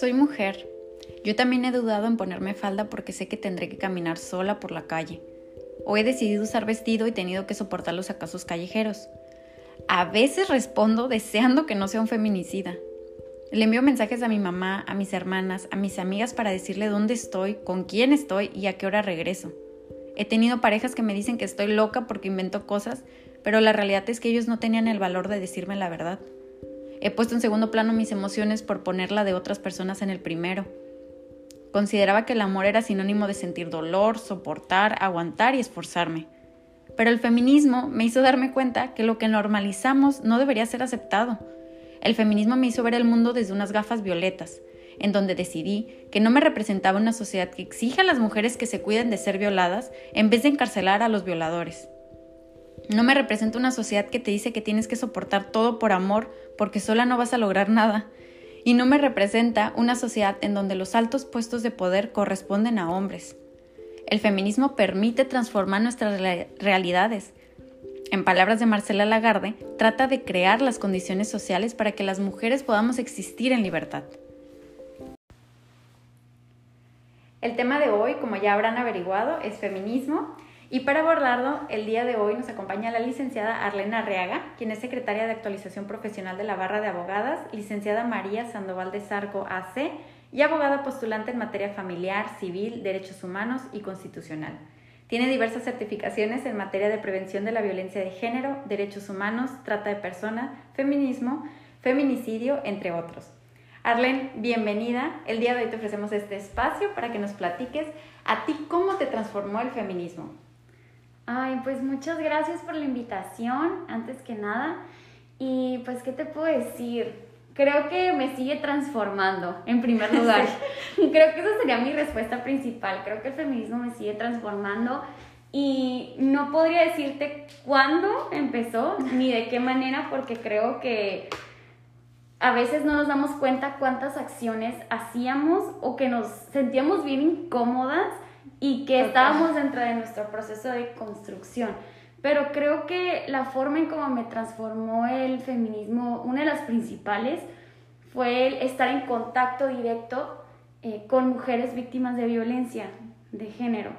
Soy mujer. Yo también he dudado en ponerme falda porque sé que tendré que caminar sola por la calle. O he decidido usar vestido y tenido que soportar los acasos callejeros. A veces respondo deseando que no sea un feminicida. Le envío mensajes a mi mamá, a mis hermanas, a mis amigas para decirle dónde estoy, con quién estoy y a qué hora regreso. He tenido parejas que me dicen que estoy loca porque invento cosas, pero la realidad es que ellos no tenían el valor de decirme la verdad. He puesto en segundo plano mis emociones por ponerla de otras personas en el primero. Consideraba que el amor era sinónimo de sentir dolor, soportar, aguantar y esforzarme. Pero el feminismo me hizo darme cuenta que lo que normalizamos no debería ser aceptado. El feminismo me hizo ver el mundo desde unas gafas violetas, en donde decidí que no me representaba una sociedad que exija a las mujeres que se cuiden de ser violadas en vez de encarcelar a los violadores. No me representa una sociedad que te dice que tienes que soportar todo por amor porque sola no vas a lograr nada. Y no me representa una sociedad en donde los altos puestos de poder corresponden a hombres. El feminismo permite transformar nuestras realidades. En palabras de Marcela Lagarde, trata de crear las condiciones sociales para que las mujeres podamos existir en libertad. El tema de hoy, como ya habrán averiguado, es feminismo y para abordarlo, el día de hoy nos acompaña la licenciada Arlena Arriaga, quien es secretaria de actualización profesional de la Barra de Abogadas, licenciada María Sandoval de Sarco AC y abogada postulante en materia familiar, civil, derechos humanos y constitucional. Tiene diversas certificaciones en materia de prevención de la violencia de género, derechos humanos, trata de personas, feminismo, feminicidio, entre otros. Arlen, bienvenida. El día de hoy te ofrecemos este espacio para que nos platiques a ti cómo te transformó el feminismo. Ay, pues muchas gracias por la invitación, antes que nada. Y pues, ¿qué te puedo decir? Creo que me sigue transformando, en primer lugar. Creo que esa sería mi respuesta principal. Creo que el feminismo me sigue transformando y no podría decirte cuándo empezó ni de qué manera, porque creo que a veces no nos damos cuenta cuántas acciones hacíamos o que nos sentíamos bien incómodas y que estábamos dentro de nuestro proceso de construcción. Pero creo que la forma en cómo me transformó el feminismo, una de las principales, fue el estar en contacto directo eh, con mujeres víctimas de violencia de género.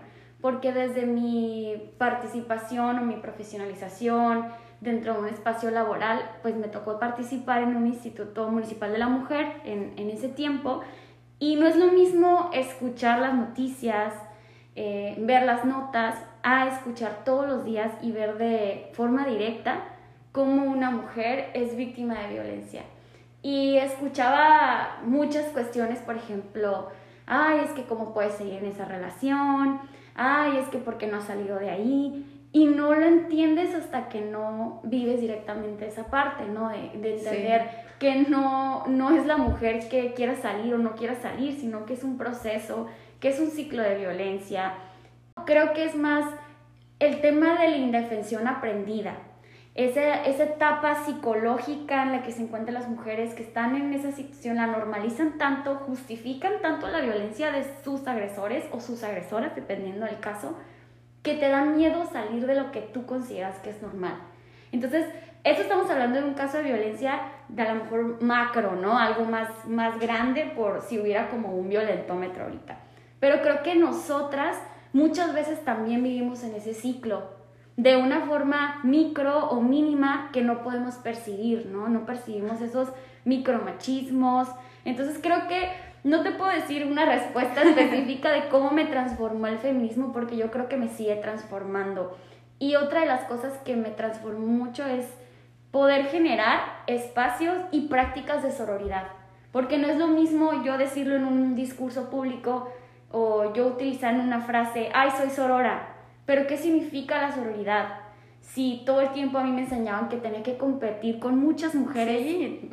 Porque desde mi participación o mi profesionalización dentro de un espacio laboral, pues me tocó participar en un instituto municipal de la mujer en, en ese tiempo. Y no es lo mismo escuchar las noticias, eh, ver las notas, a escuchar todos los días y ver de forma directa cómo una mujer es víctima de violencia. Y escuchaba muchas cuestiones, por ejemplo, ay, es que cómo puedes seguir en esa relación, ay, es que por qué no has salido de ahí. Y no lo entiendes hasta que no vives directamente esa parte, ¿no? De, entender que no, no es la mujer que quiera salir o no quiera salir, sino que es un proceso que es un ciclo de violencia. Creo que es más el tema de la indefensión aprendida, esa, esa etapa psicológica en la que se encuentran las mujeres que están en esa situación, la normalizan tanto, justifican tanto la violencia de sus agresores o sus agresoras, dependiendo del caso, que te da miedo salir de lo que tú consideras que es normal. Entonces, eso estamos hablando de un caso de violencia de a lo mejor macro, ¿no? Algo más, más grande por si hubiera como un violentómetro ahorita. Pero creo que nosotras muchas veces también vivimos en ese ciclo de una forma micro o mínima que no podemos percibir, ¿no? No percibimos esos micromachismos. Entonces creo que no te puedo decir una respuesta específica de cómo me transformó el feminismo porque yo creo que me sigue transformando. Y otra de las cosas que me transformó mucho es poder generar espacios y prácticas de sororidad. Porque no es lo mismo yo decirlo en un discurso público o yo utilizando una frase, ay, soy sorora, pero ¿qué significa la sororidad? Si todo el tiempo a mí me enseñaban que tenía que competir con muchas mujeres. Sí.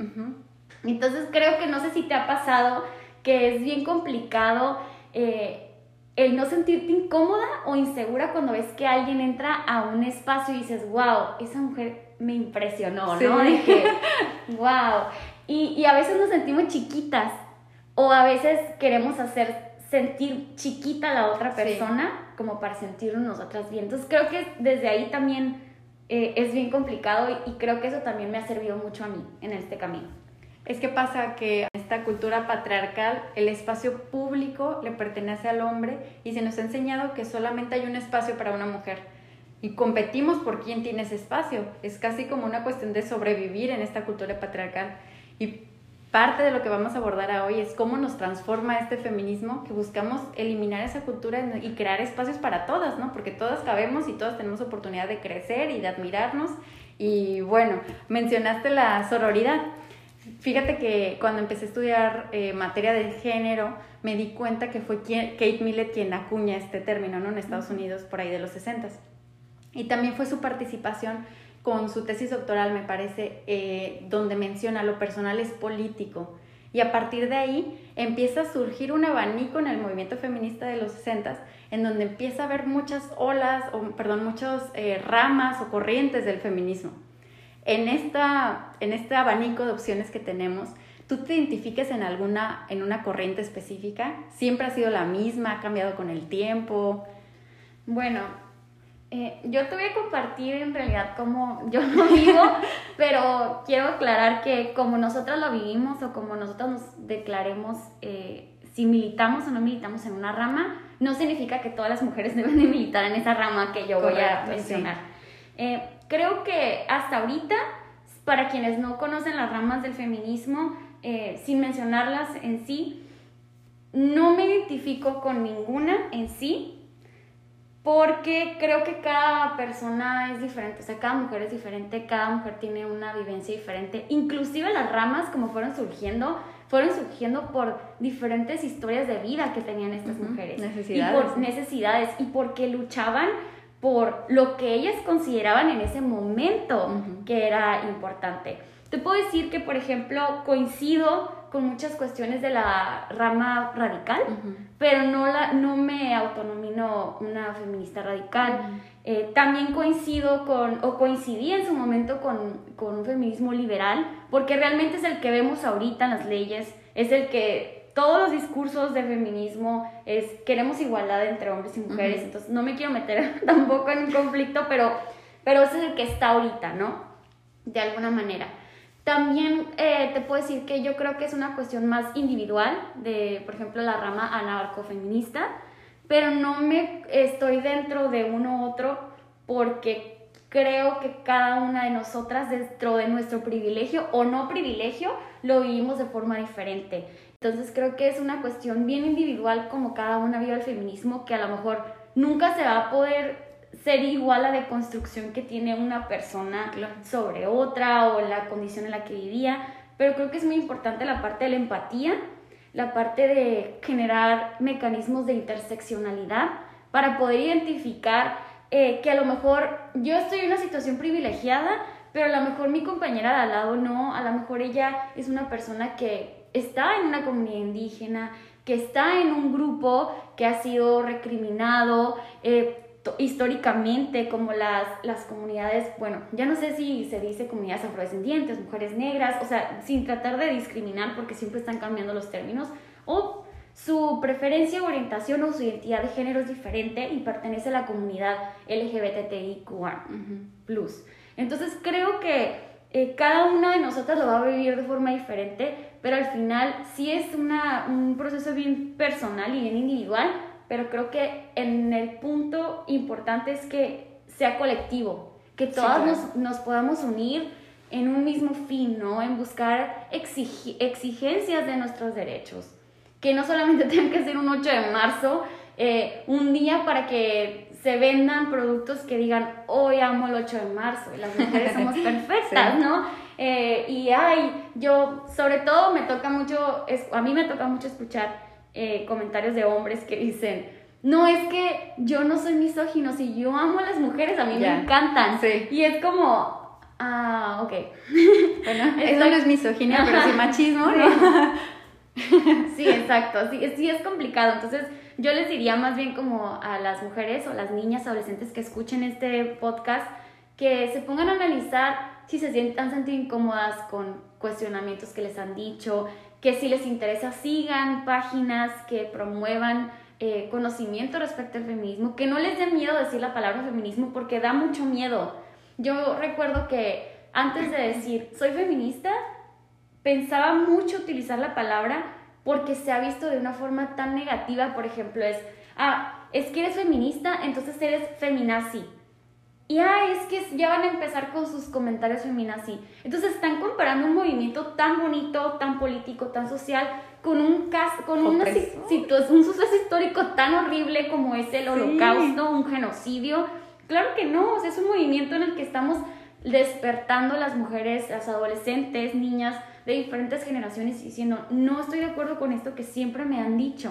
Entonces creo que no sé si te ha pasado que es bien complicado eh, el no sentirte incómoda o insegura cuando ves que alguien entra a un espacio y dices, wow, esa mujer me impresionó, ¿no? De que, wow. Y, y a veces nos sentimos chiquitas o a veces queremos hacer sentir chiquita la otra persona como para sentirnos nosotras bien. Entonces creo que desde ahí también eh, es bien complicado y, creo que eso también me ha servido mucho a mí en este camino. Es que pasa que en esta cultura patriarcal el espacio público le pertenece al hombre y se nos ha enseñado que solamente hay un espacio para una mujer. Y competimos por quién tiene ese espacio. Es casi como una cuestión de sobrevivir en esta cultura patriarcal. Y parte de lo que vamos a abordar hoy es cómo nos transforma este feminismo, que buscamos eliminar esa cultura y crear espacios para todas, ¿no? Porque todas cabemos y todas tenemos oportunidad de crecer y de admirarnos. Y bueno, mencionaste la sororidad. Fíjate que cuando empecé a estudiar eh, materia de género, me di cuenta que fue Kate Millett quien acuña este término ¿no? en Estados Unidos por ahí de los 60. Y también fue su participación con su tesis doctoral, me parece, eh, donde menciona lo personal es político. Y a partir de ahí empieza a surgir un abanico en el movimiento feminista de los 60 en donde empieza a haber muchas olas, o perdón, muchas eh, ramas o corrientes del feminismo en, esta, en este abanico de opciones que tenemos, ¿tú te identifiques en alguna, en una corriente específica? ¿Siempre ha sido la misma? ¿Ha cambiado con el tiempo? Bueno, eh, yo te voy a compartir en realidad cómo yo lo vivo, pero quiero aclarar que como nosotros lo vivimos o como nosotros nos declaremos eh, si militamos o no militamos en una rama, no significa que todas las mujeres deben de militar en esa rama que yo voy a mencionar. Eh, creo que hasta ahorita, para quienes no conocen las ramas del feminismo, sin mencionarlas en sí, no me identifico con ninguna en sí, porque creo que cada persona es diferente, o sea, cada mujer es diferente, cada mujer tiene una vivencia diferente, inclusive las ramas como fueron surgiendo, fueron surgiendo por diferentes historias de vida que tenían estas mujeres. Necesidades. Y por necesidades, y porque luchaban por lo que ellas consideraban en ese momento que era importante. Te puedo decir que, por ejemplo, coincido con muchas cuestiones de la rama radical, pero no, la, no me autonomino una feminista radical. Eh, también coincido con, o coincidí en su momento con, con un feminismo liberal, porque realmente es el que vemos ahorita en las leyes, es el que todos los discursos de feminismo es queremos igualdad entre hombres y mujeres, entonces no me quiero meter tampoco en un conflicto, pero, pero ese es el que está ahorita, ¿no? De alguna manera. También eh, te puedo decir que yo creo que es una cuestión más individual de, por ejemplo, la rama anarcofeminista, pero no me estoy dentro de uno u otro porque creo que cada una de nosotras dentro de nuestro privilegio o no privilegio lo vivimos de forma diferente. Entonces creo que es una cuestión bien individual como cada una vive el feminismo, que a lo mejor nunca se va a poder ser igual a la deconstrucción que tiene una persona sobre otra o la condición en la que vivía, pero creo que es muy importante la parte de la empatía, la parte de generar mecanismos de interseccionalidad para poder identificar eh, que a lo mejor yo estoy en una situación privilegiada, pero a lo mejor mi compañera de al lado no, a lo mejor ella es una persona que está en una comunidad indígena, que está en un grupo que ha sido recriminado eh, históricamente, como las, las comunidades, bueno, ya no sé si se dice comunidades afrodescendientes, mujeres negras, o sea, sin tratar de discriminar porque siempre están cambiando los términos, o su preferencia, orientación o su identidad de género es diferente y pertenece a la comunidad LGBTIQA+. Entonces creo que eh, cada una de nosotras lo va a vivir de forma diferente, pero al final sí es una, un proceso bien personal y bien individual, pero creo que en el punto importante es que sea colectivo, que todas nos, nos, podamos unir en un mismo fin, ¿no? En buscar exigencias de nuestros derechos, que no solamente tengan que ser un 8 de marzo, eh, un día para que se vendan productos que digan, hoy amo el 8 de marzo, y las mujeres somos perfectas, ¿no? Eh, y ay, yo, sobre todo me toca mucho, a mí me toca mucho escuchar eh, comentarios de hombres que dicen, no es que yo no soy misógino, si yo amo a las mujeres, a mí me encantan. Y es como, ah, ok. Bueno, eso no es misoginia, pero sí machismo, ¿no? sí, exacto, sí, sí es complicado. Entonces, yo les diría más bien como a las mujeres o las niñas adolescentes que escuchen este podcast, que se pongan a analizar si se sientan sentido incómodas con cuestionamientos que les han dicho, que si les interesa sigan páginas que promuevan eh, conocimiento respecto al feminismo, que no les dé miedo decir la palabra feminismo porque da mucho miedo. Yo recuerdo que antes de decir soy feminista, pensaba mucho utilizar la palabra porque se ha visto de una forma tan negativa, por ejemplo, es, ah, es que eres feminista, entonces eres feminazi. Y ah, es que ya van a empezar con sus comentarios feminazi. Entonces están comparando un movimiento tan bonito, tan político, tan social, con un caso, con una un suceso histórico tan horrible como es el holocausto, un genocidio. Claro que no, es un movimiento en el que estamos despertando las mujeres, las adolescentes, niñas de diferentes generaciones diciendo, no estoy de acuerdo con esto que siempre me han dicho.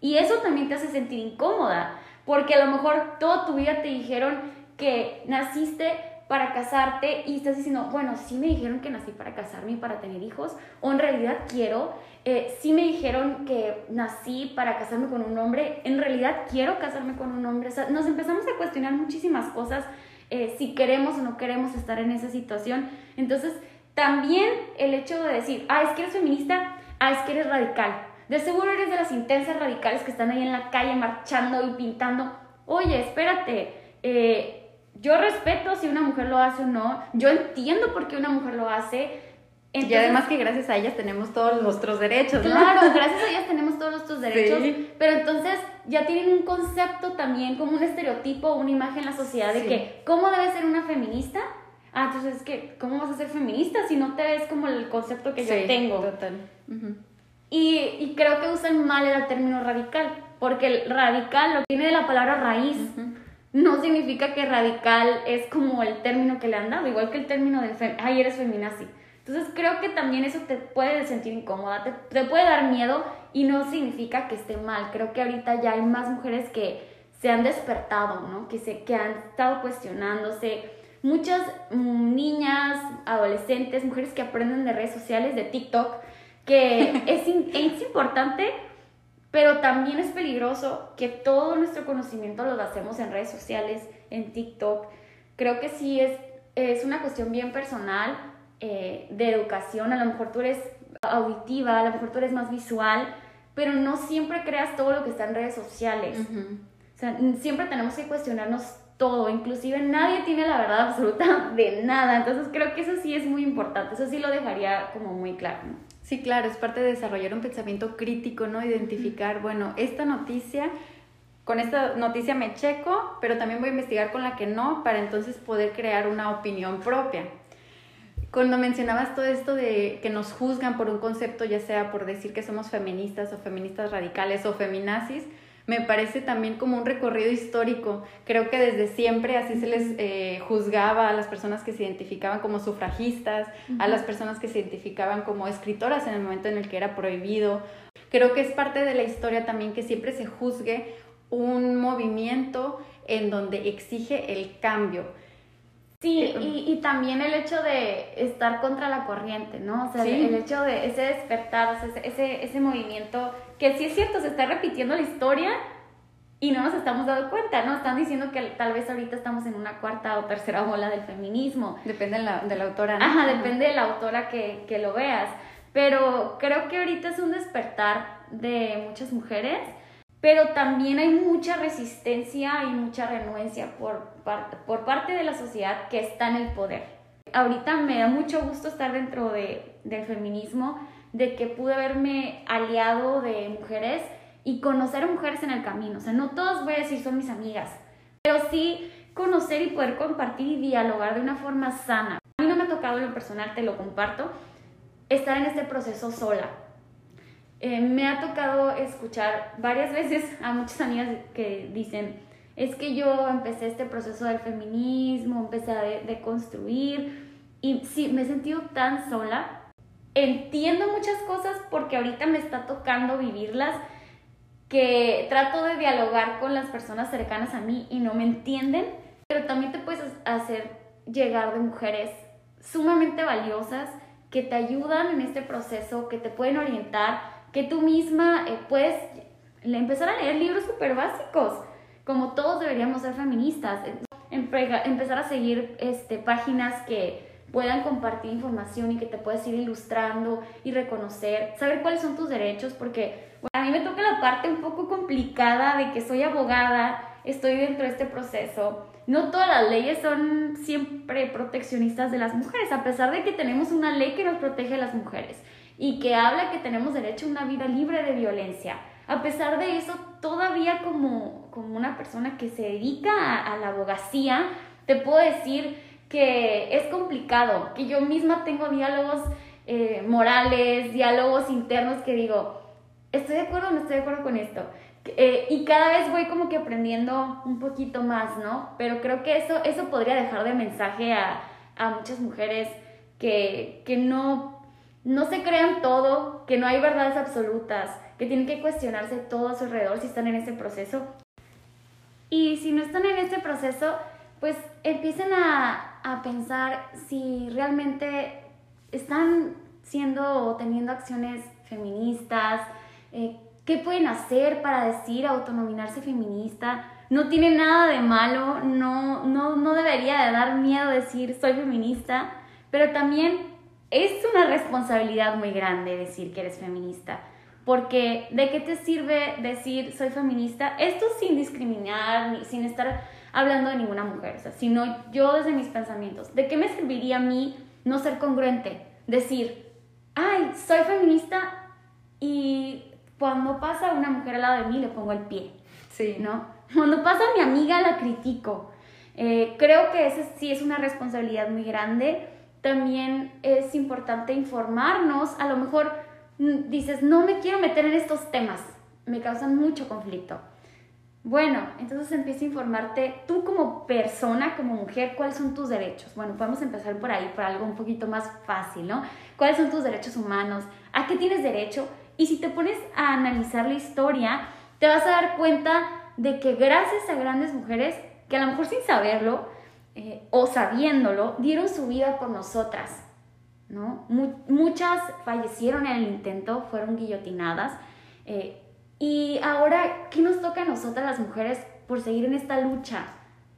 Y eso también te hace sentir incómoda, porque a lo mejor toda tu vida te dijeron que naciste para casarte y estás diciendo, bueno, sí me dijeron que nací para casarme y para tener hijos, o en realidad quiero, eh, sí me dijeron que nací para casarme con un hombre, en realidad quiero casarme con un hombre, o sea, nos empezamos a cuestionar muchísimas cosas, eh, si queremos o no queremos estar en esa situación, entonces también el hecho de decir, ah, es que eres feminista, ah, es que eres radical, de seguro eres de las intensas radicales que están ahí en la calle marchando y pintando, oye, espérate, eh, yo respeto si una mujer lo hace o no, yo entiendo por qué una mujer lo hace. y además que gracias a ellas tenemos todos nuestros derechos, ¿no? Claro, gracias a ellas tenemos todos nuestros derechos, pero entonces ya tienen un concepto también, como un estereotipo, una imagen en la sociedad de que, ¿cómo debe ser una feminista? Ah, entonces es que, ¿cómo vas a ser feminista si no te ves como el concepto que yo tengo? Total. y, y, creo que usan mal el término radical, porque el radical lo tiene de la palabra raíz no significa que radical es como el término que le han dado, igual que el término de, ay, eres feminazi. Entonces creo que también eso te puede sentir incómoda, te, puede dar miedo y no significa que esté mal. Creo que ahorita ya hay más mujeres que se han despertado, ¿no? Que, se, que han estado cuestionándose. Muchas mm, niñas, adolescentes, mujeres que aprenden de redes sociales, de TikTok, que es, es importante pero también es peligroso que todo nuestro conocimiento lo hacemos en redes sociales, en TikTok. Creo que sí es, es una cuestión bien personal eh, de educación. A lo mejor tú eres auditiva, a lo mejor tú eres más visual, pero no siempre creas todo lo que está en redes sociales. O sea, siempre tenemos que cuestionarnos todo, inclusive nadie tiene la verdad absoluta de nada. Entonces creo que eso sí es muy importante, eso sí lo dejaría como muy claro. Sí, claro, es parte de desarrollar un pensamiento crítico, ¿no? Identificar, bueno, esta noticia, con esta noticia me checo, pero también voy a investigar con la que no, para entonces poder crear una opinión propia. Cuando mencionabas todo esto de que nos juzgan por un concepto, ya sea por decir que somos feministas o feministas radicales o feminazis, me parece también como un recorrido histórico. Creo que desde siempre así se les eh, juzgaba a las personas que se identificaban como sufragistas, a las personas que se identificaban como escritoras en el momento en el que era prohibido. Creo que es parte de la historia también que siempre se juzgue un movimiento en donde exige el cambio. Sí, y, y, también el hecho de estar contra la corriente, ¿no? O sea, el hecho de ese despertar, ese, ese, ese movimiento que sí es cierto, se está repitiendo la historia y no nos estamos dando cuenta, ¿no? Están diciendo que tal vez ahorita estamos en una cuarta o tercera ola del feminismo. Depende de la, de la autora. ¿no? Ajá, depende de la autora que, que lo veas. Pero creo que ahorita es un despertar de muchas mujeres, pero también hay mucha resistencia y mucha renuencia por, parte de la sociedad que está en el poder. Ahorita me da mucho gusto estar dentro de, del feminismo de que pude haberme aliado de mujeres y conocer mujeres en el camino. O sea, no todos voy a decir son mis amigas, pero sí conocer y poder compartir y dialogar de una forma sana. A mí no me ha tocado en lo personal, te lo comparto, estar en este proceso sola. Eh, me ha tocado escuchar varias veces a muchas amigas que dicen, es que yo empecé este proceso del feminismo, empecé a deconstruir y sí, me he sentido tan sola entiendo muchas cosas porque ahorita me está tocando vivirlas, que trato de dialogar con las personas cercanas a mí y no me entienden, pero también te puedes hacer llegar de mujeres sumamente valiosas que te ayudan en este proceso, que te pueden orientar, que tú misma eh, puedes empezar a leer libros súper básicos, como todos deberíamos ser feministas, empezar a seguir este, páginas que puedan compartir información y que te puedas ir ilustrando y reconocer, saber cuáles son tus derechos, porque a mí me toca la parte un poco complicada de que soy abogada, estoy dentro de este proceso. No todas las leyes son siempre proteccionistas de las mujeres, a pesar de que tenemos una ley que nos protege a las mujeres y que habla que tenemos derecho a una vida libre de violencia. A pesar de eso, todavía como, como una persona que se dedica a, la abogacía, te puedo decir que es complicado, que yo misma tengo diálogos eh, morales, diálogos internos que digo, estoy de acuerdo o no estoy de acuerdo con esto. Eh, y cada vez voy como que aprendiendo un poquito más, ¿no? Pero creo que eso, eso podría dejar de mensaje a, a muchas mujeres que, que no, no se crean todo, que no hay verdades absolutas, que tienen que cuestionarse todo a su alrededor si están en ese proceso. Y si no están en este proceso, pues empiecen a, a pensar si realmente están siendo o teniendo acciones feministas, eh, qué pueden hacer para decir autonominarse feminista. No tiene nada de malo, no, no, no debería de dar miedo decir soy feminista, pero también es una responsabilidad muy grande decir que eres feminista. Porque ¿de qué te sirve decir soy feminista? Esto sin discriminar, sin estar hablando de ninguna mujer, o sea, sino yo desde mis pensamientos. ¿De qué me serviría a mí no ser congruente? Decir, ay, soy feminista y cuando pasa una mujer al lado de mí, le pongo el pie. Sí. ¿No? Cuando pasa mi amiga, la critico. Eh, creo que esa sí es una responsabilidad muy grande. También es importante informarnos. A lo mejor mm, dices, no me quiero meter en estos temas. Me causan mucho conflicto. Bueno, entonces empieza a informarte tú como persona, como mujer, cuáles son tus derechos. Bueno, podemos empezar por ahí, por algo un poquito más fácil, ¿no? ¿Cuáles son tus derechos humanos? ¿A qué tienes derecho? Y si te pones a analizar la historia, te vas a dar cuenta de que gracias a grandes mujeres, que a lo mejor sin saberlo eh, o sabiéndolo, dieron su vida por nosotras. ¿no? muchas fallecieron en el intento, fueron guillotinadas. Eh, y ahora, ¿qué nos toca a nosotras las mujeres por seguir en esta lucha?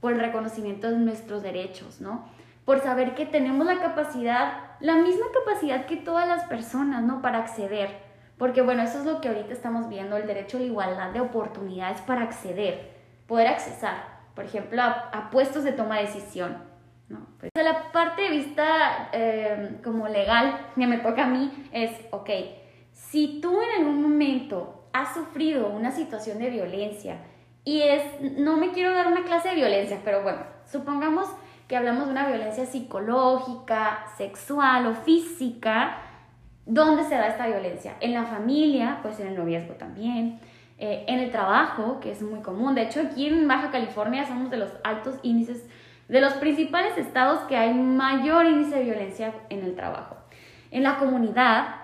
Por el reconocimiento de nuestros derechos, ¿no? Por saber que tenemos la capacidad, la misma capacidad que todas las personas, ¿no? Para acceder porque bueno, eso es lo que ahorita estamos viendo, el derecho a la igualdad de oportunidades para acceder, poder accesar, por ejemplo, a, puestos de toma de decisión. ¿no? Pues, la parte de vista eh, como legal que me toca a mí es, ok, si tú en algún momento has sufrido una situación de violencia y es, no me quiero dar una clase de violencia, pero bueno, supongamos que hablamos de una violencia psicológica, sexual o física, ¿Dónde se da esta violencia? En la familia, pues en el noviazgo también, eh, en el trabajo, que es muy común. De hecho, aquí en Baja California somos de los altos índices, de los principales estados que hay mayor índice de violencia en el trabajo. En la comunidad,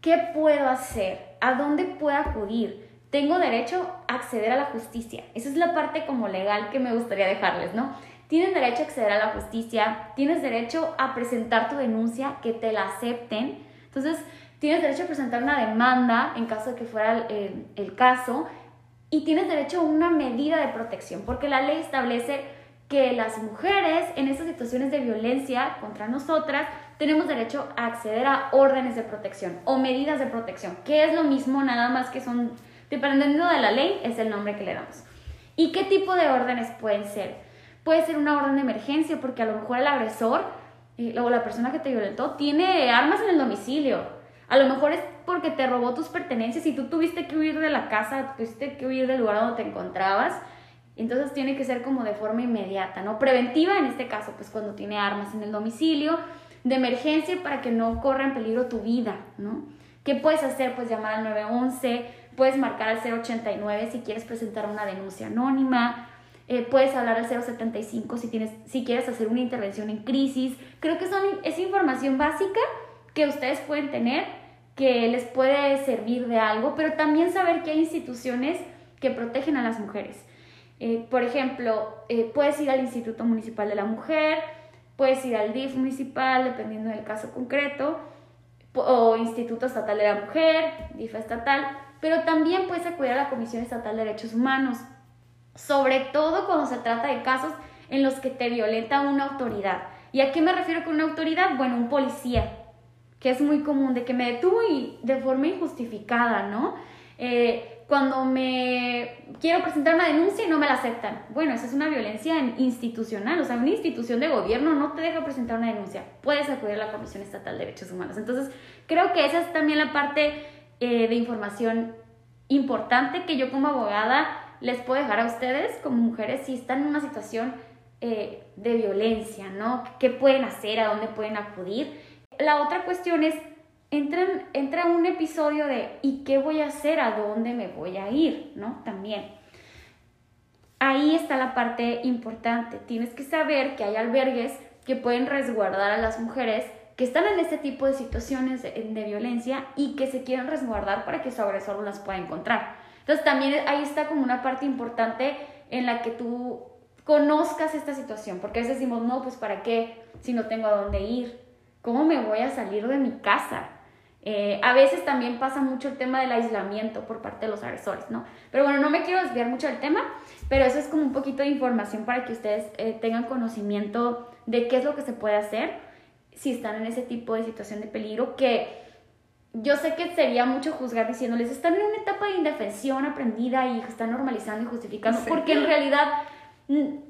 ¿qué puedo hacer? ¿A dónde puedo acudir? Tengo derecho a acceder a la justicia. Esa es la parte como legal que me gustaría dejarles, ¿no? Tienes derecho a acceder a la justicia, tienes derecho a presentar tu denuncia, que te la acepten entonces, tienes derecho a presentar una demanda en caso de que fuera el, caso y tienes derecho a una medida de protección, porque la ley establece que las mujeres en esas situaciones de violencia contra nosotras tenemos derecho a acceder a órdenes de protección o medidas de protección, que es lo mismo, nada más que son, dependiendo de la ley, es el nombre que le damos. ¿Y qué tipo de órdenes pueden ser? Puede ser una orden de emergencia porque a lo mejor el agresor y luego la persona que te violentó tiene armas en el domicilio. A lo mejor es porque te robó tus pertenencias y tú tuviste que huir de la casa, tuviste que huir del lugar donde te encontrabas. Entonces tiene que ser como de forma inmediata, ¿no? Preventiva en este caso, pues cuando tiene armas en el domicilio, de emergencia para que no corra en peligro tu vida, ¿no? ¿Qué puedes hacer? Pues llamar al 911, puedes marcar al 089 si quieres presentar una denuncia anónima, eh, puedes hablar al 075 si, tienes, si quieres hacer una intervención en crisis. Creo que son, es información básica que ustedes pueden tener, que les puede servir de algo, pero también saber que hay instituciones que protegen a las mujeres. Eh, por ejemplo, eh, puedes ir al Instituto Municipal de la Mujer, puedes ir al DIF municipal, dependiendo del caso concreto, o Instituto Estatal de la Mujer, DIF estatal, pero también puedes acudir a la Comisión Estatal de Derechos Humanos sobre todo cuando se trata de casos en los que te violenta una autoridad. ¿Y a qué me refiero con una autoridad? Bueno, un policía, que es muy común, de que me detuvo y de forma injustificada, ¿no? Eh, cuando me quiero presentar una denuncia y no me la aceptan. Bueno, esa es una violencia institucional, o sea, una institución de gobierno no te deja presentar una denuncia. Puedes acudir a la Comisión Estatal de Derechos Humanos. Entonces, creo que esa es también la parte eh, de información importante que yo como abogada les puedo dejar a ustedes como mujeres si están en una situación eh, de violencia, ¿no? ¿Qué pueden hacer? ¿A dónde pueden acudir? La otra cuestión es entra, un episodio de ¿y qué voy a hacer? ¿A dónde me voy a ir? ¿No? También. Ahí está la parte importante. Tienes que saber que hay albergues que pueden resguardar a las mujeres que están en este tipo de situaciones de, violencia y que se quieren resguardar para que su agresor las pueda encontrar. Entonces también ahí está como una parte importante en la que tú conozcas esta situación, porque a veces decimos, no, pues para qué si no tengo a dónde ir, ¿cómo me voy a salir de mi casa? Eh, a veces también pasa mucho el tema del aislamiento por parte de los agresores, ¿no? Pero bueno, no me quiero desviar mucho del tema, pero eso es como un poquito de información para que ustedes eh, tengan conocimiento de qué es lo que se puede hacer si están en ese tipo de situación de peligro, que yo sé que sería mucho juzgar diciéndoles, están en una etapa de indefensión aprendida y están normalizando y justificando, porque en realidad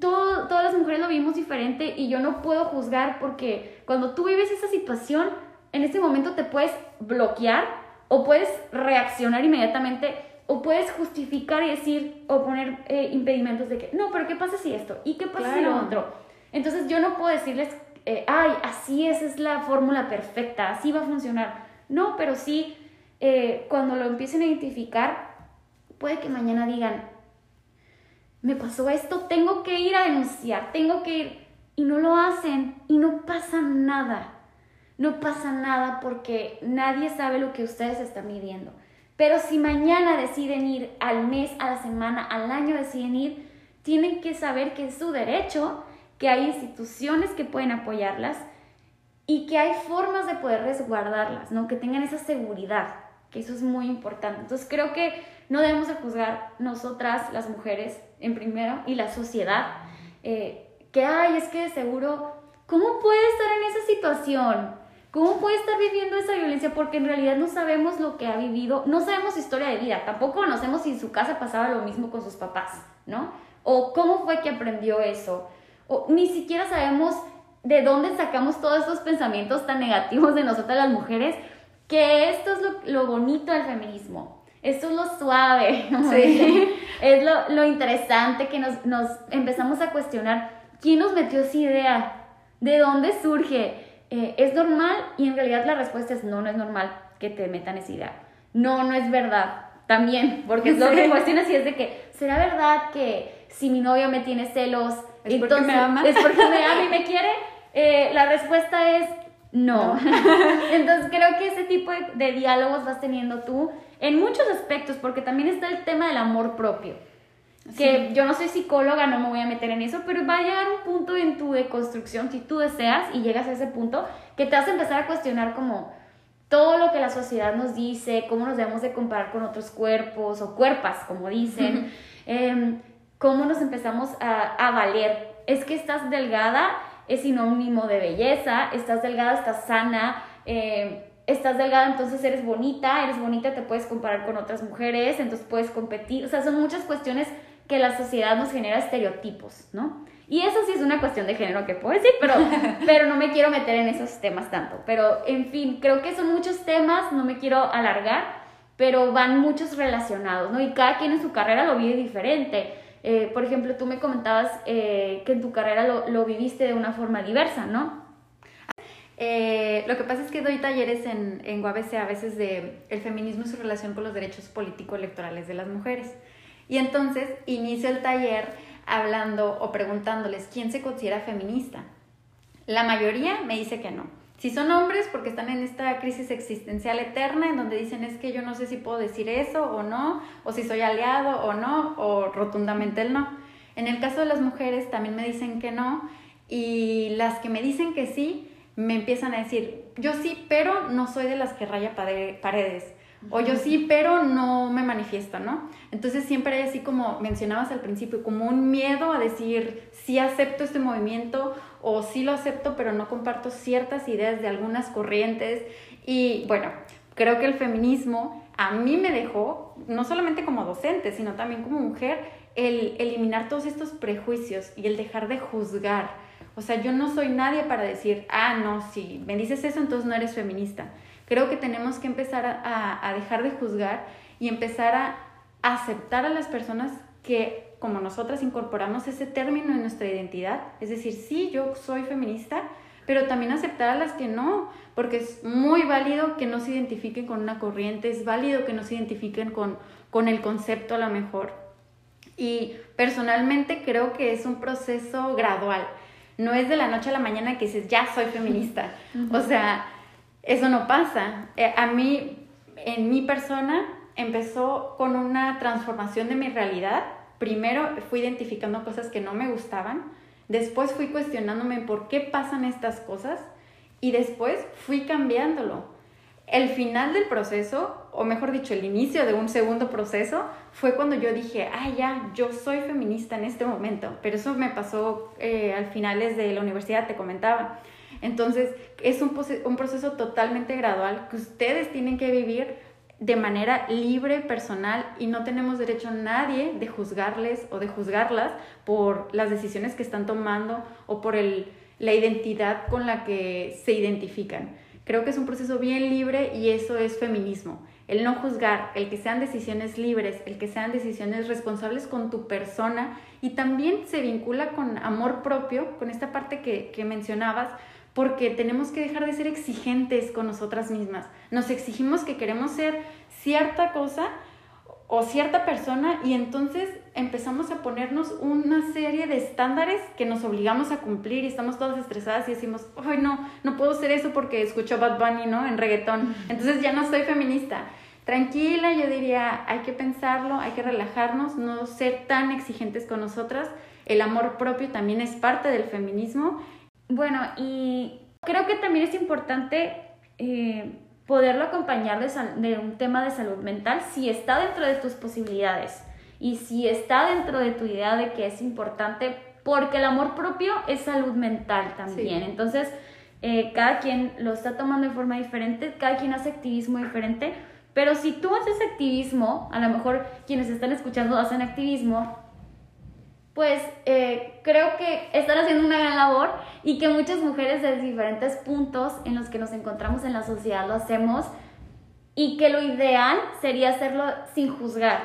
todo, todas las mujeres lo vimos diferente y yo no puedo juzgar porque cuando tú vives esa situación, en este momento te puedes bloquear o puedes reaccionar inmediatamente o puedes justificar y decir o poner eh, impedimentos de que, no, pero ¿qué pasa si esto? ¿Y qué pasa si lo otro? Entonces yo no puedo decirles, eh, ay, así es, es la fórmula perfecta, así va a funcionar. No, pero sí, eh, cuando lo empiecen a identificar, puede que mañana digan, me pasó esto, tengo que ir a denunciar, tengo que ir, y no lo hacen y no pasa nada no pasa nada porque nadie sabe lo que ustedes están midiendo. Pero si mañana deciden ir al mes, a la semana, al año deciden ir, tienen que saber que es su derecho, que hay instituciones que pueden apoyarlas y que hay formas de poder resguardarlas, ¿no? Que tengan esa seguridad, que eso es muy importante. Entonces creo que no debemos de juzgar nosotras, las mujeres, en primero, y la sociedad, eh, que, ay, es que de seguro, ¿cómo puede estar en esa situación? ¿Cómo puede estar viviendo esa violencia? Porque en realidad no sabemos lo que ha vivido, no sabemos su historia de vida, tampoco conocemos si en su casa pasaba lo mismo con sus papás, ¿no? O cómo fue que aprendió eso, o ni siquiera sabemos de dónde sacamos todos estos pensamientos tan negativos de nosotras las mujeres, que esto es lo, bonito del feminismo, esto es lo suave, es lo, lo, interesante que nos, nos empezamos a cuestionar, ¿quién nos metió esa idea? ¿De dónde surge? Eh, ¿es normal? Y en realidad la respuesta es no, no es normal que te metan esa idea. No, no es verdad. También, porque es lo que cuestionas y es de que, ¿será verdad que si mi novio me tiene celos, ¿Es entonces porque me ama? es porque me ama y me quiere? Eh, la respuesta es no. entonces creo que ese tipo de, de diálogos vas teniendo tú en muchos aspectos, porque también está el tema del amor propio que yo no soy psicóloga, no me voy a meter en eso, pero va a llegar un punto en tu deconstrucción, si tú deseas y llegas a ese punto, que te vas a empezar a cuestionar como todo lo que la sociedad nos dice, cómo nos debemos de comparar con otros cuerpos o cuerpas, como dicen, em, cómo nos empezamos a, a valer. Es que estás delgada, es sinónimo de belleza, estás delgada, estás sana, em, estás delgada, entonces eres bonita, eres bonita, te puedes comparar con otras mujeres, entonces puedes competir, o sea, son muchas cuestiones que la sociedad nos genera estereotipos, ¿no? Y eso sí es una cuestión de género que puedo decir, pero, pero no me quiero meter en esos temas tanto. Pero, en fin, creo que son muchos temas, no me quiero alargar, pero van muchos relacionados, ¿no? Y cada quien en su carrera lo vive diferente. Eh, por ejemplo, tú me comentabas eh, que en tu carrera lo, lo, viviste de una forma diversa, ¿no? Eh, lo que pasa es que doy talleres en, en UABC a veces de el feminismo y su relación con los derechos político-electorales de las mujeres. Y entonces inicio el taller hablando o preguntándoles quién se considera feminista. La mayoría me dice que no. Si son hombres, porque están en esta crisis existencial eterna, en donde dicen es que yo no sé si puedo decir eso o no, o si soy aliado o no, o rotundamente el no. En el caso de las mujeres también me dicen que no, y las que me dicen que sí, me empiezan a decir, yo sí, pero no soy de las que raya paredes o yo sí, pero no me manifiesto, ¿no? Entonces siempre hay así como mencionabas al principio, como un miedo a decir, sí acepto este movimiento o sí lo acepto, pero no comparto ciertas ideas de algunas corrientes. Y bueno, creo que el feminismo a mí me dejó, no solamente como docente, sino también como mujer, el eliminar todos estos prejuicios y el dejar de juzgar. O sea, yo no soy nadie para decir, ah, no, si me dices eso, entonces no eres feminista. Creo que tenemos que empezar a, a dejar de juzgar y empezar a aceptar a las personas que como nosotras incorporamos ese término en nuestra identidad, es decir, sí, yo soy feminista, pero también aceptar a las que no, porque es muy válido que no se identifiquen con una corriente, es válido que no se identifiquen con, con el concepto a lo mejor. Y personalmente creo que es un proceso gradual, no es de la noche a la mañana que dices, ya soy feminista, o sea, eso no pasa. Eh, a mí, en mi persona, empezó con una transformación de mi realidad. Primero fui identificando cosas que no me gustaban, después fui cuestionándome por qué pasan estas cosas y después fui cambiándolo. El final del proceso, o mejor dicho, el inicio de un segundo proceso, fue cuando yo dije, ah, ya, yo soy feminista en este momento, pero eso me pasó eh, al finales de la universidad, te comentaba. Entonces, es un, un proceso totalmente gradual que ustedes tienen que vivir de manera libre, personal, y no tenemos derecho a nadie de juzgarles o de juzgarlas por las decisiones que están tomando o por el, la identidad con la que se identifican. Creo que es un proceso bien libre y eso es feminismo. El no juzgar, el que sean decisiones libres, el que sean decisiones responsables con tu persona y también se vincula con amor propio, con esta parte que, que mencionabas, porque tenemos que dejar de ser exigentes con nosotras mismas. Nos exigimos que queremos ser cierta cosa o cierta persona y entonces empezamos a ponernos una serie de estándares que nos obligamos a cumplir y estamos todas estresadas y decimos, ay no, no puedo ser eso porque escucho Bad Bunny, ¿no? En reggaetón. Entonces ya no soy feminista. Tranquila, yo diría, hay que pensarlo, hay que relajarnos, no ser tan exigentes con nosotras. El amor propio también es parte del feminismo bueno, y creo que también es importante eh, poderlo acompañar de, un tema de salud mental si está dentro de tus posibilidades y si está dentro de tu idea de que es importante, porque el amor propio es salud mental también. Entonces, eh, cada quien lo está tomando de forma diferente, cada quien hace activismo diferente, pero si tú haces activismo, a lo mejor quienes están escuchando hacen activismo, pues eh, creo que están haciendo una gran labor y que muchas mujeres de diferentes puntos en los que nos encontramos en la sociedad lo hacemos y que lo ideal sería hacerlo sin juzgar,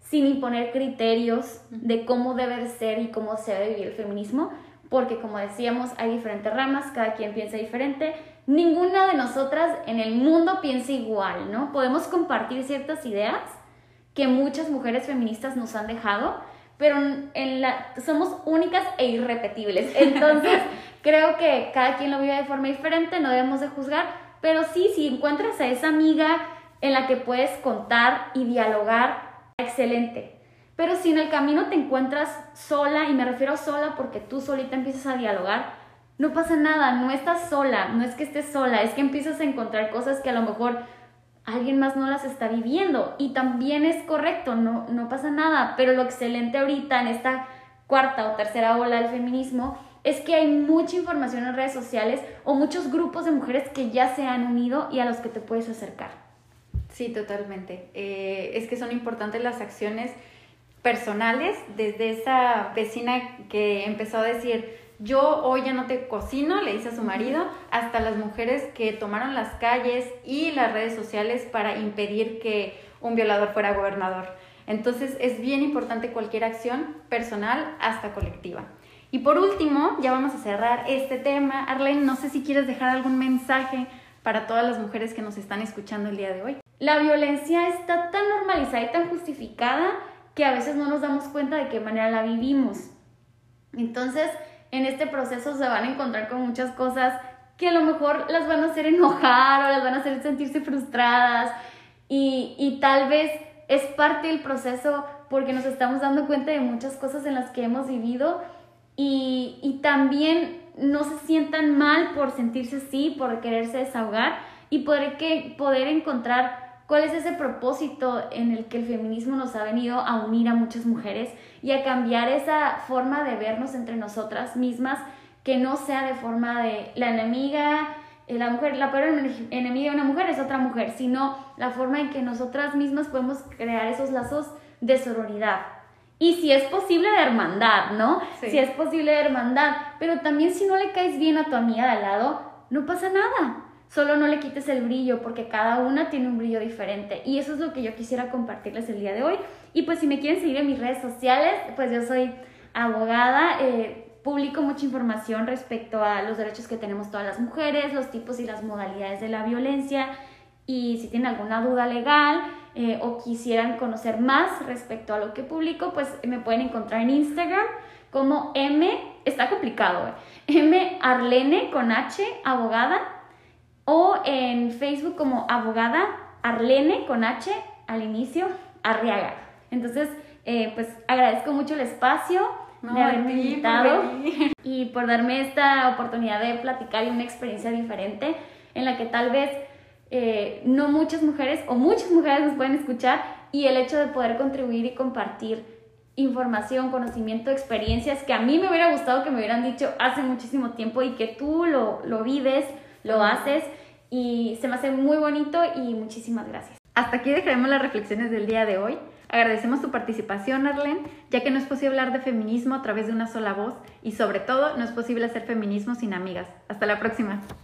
sin imponer criterios de cómo debe ser y cómo se debe vivir el feminismo, porque como decíamos, hay diferentes ramas, cada quien piensa diferente, ninguna de nosotras en el mundo piensa igual, ¿no? Podemos compartir ciertas ideas que muchas mujeres feministas nos han dejado, pero en la, somos únicas e irrepetibles. Entonces, creo que cada quien lo vive de forma diferente, no debemos de juzgar, pero sí, si encuentras a esa amiga en la que puedes contar y dialogar, excelente. Pero si en el camino te encuentras sola, y me refiero a sola porque tú solita empiezas a dialogar, no pasa nada, no estás sola, no es que estés sola, es que empiezas a encontrar cosas que a lo mejor alguien más no las está viviendo y también es correcto, no, no pasa nada, pero lo excelente ahorita en esta cuarta o tercera ola del feminismo es que hay mucha información en redes sociales o muchos grupos de mujeres que ya se han unido y a los que te puedes acercar. Sí, totalmente. Eh, es que son importantes las acciones personales, desde esa vecina que empezó a decir, yo hoy ya no te cocino, le dice a su marido, hasta las mujeres que tomaron las calles y las redes sociales para impedir que un violador fuera gobernador. Entonces es bien importante cualquier acción personal hasta colectiva. Y por último, ya vamos a cerrar este tema. Arlene, no sé si quieres dejar algún mensaje para todas las mujeres que nos están escuchando el día de hoy. La violencia está tan normalizada y tan justificada que a veces no nos damos cuenta de qué manera la vivimos. Entonces, en este proceso se van a encontrar con muchas cosas que a lo mejor las van a hacer enojar o las van a hacer sentirse frustradas. Y, y tal vez es parte del proceso porque nos estamos dando cuenta de muchas cosas en las que hemos vivido y, y también no se sientan mal por sentirse así, por quererse desahogar y poder, que, poder encontrar cuál es ese propósito en el que el feminismo nos ha venido a unir a muchas mujeres y a cambiar esa forma de vernos entre nosotras mismas, que no sea de forma de la enemiga, eh, la mujer, la peor enemiga de una mujer es otra mujer, sino la forma en que nosotras mismas podemos crear esos lazos de sororidad. Y si es posible de hermandad, ¿no? Si es posible de hermandad, pero también si no le caes bien a tu amiga de al lado, no pasa nada. Solo no le quites el brillo porque cada una tiene un brillo diferente. Y eso es lo que yo quisiera compartirles el día de hoy. Y pues si me quieren seguir en mis redes sociales, pues yo soy abogada. Eh, publico mucha información respecto a los derechos que tenemos todas las mujeres, los tipos y las modalidades de la violencia y si tienen alguna duda legal eh, o quisieran conocer más respecto a lo que publico, pues me pueden encontrar en Instagram como M, está complicado, eh, M Arlene con H, abogada, o en Facebook como abogada Arlene con H al inicio, Arriaga. Entonces, eh, pues agradezco mucho el espacio de haberme invitado y por darme esta oportunidad de platicar y una experiencia diferente en la que tal vez eh, no muchas mujeres o muchas mujeres nos pueden escuchar y el hecho de poder contribuir y compartir información, conocimiento, experiencias que a mí me hubiera gustado que me hubieran dicho hace muchísimo tiempo y que tú lo, lo vives, lo haces y se me hace muy bonito y muchísimas gracias. Hasta aquí dejaremos las reflexiones del día de hoy. Agradecemos tu participación, Arlene, ya que no es posible hablar de feminismo a través de una sola voz y sobre todo no es posible hacer feminismo sin amigas. Hasta la próxima.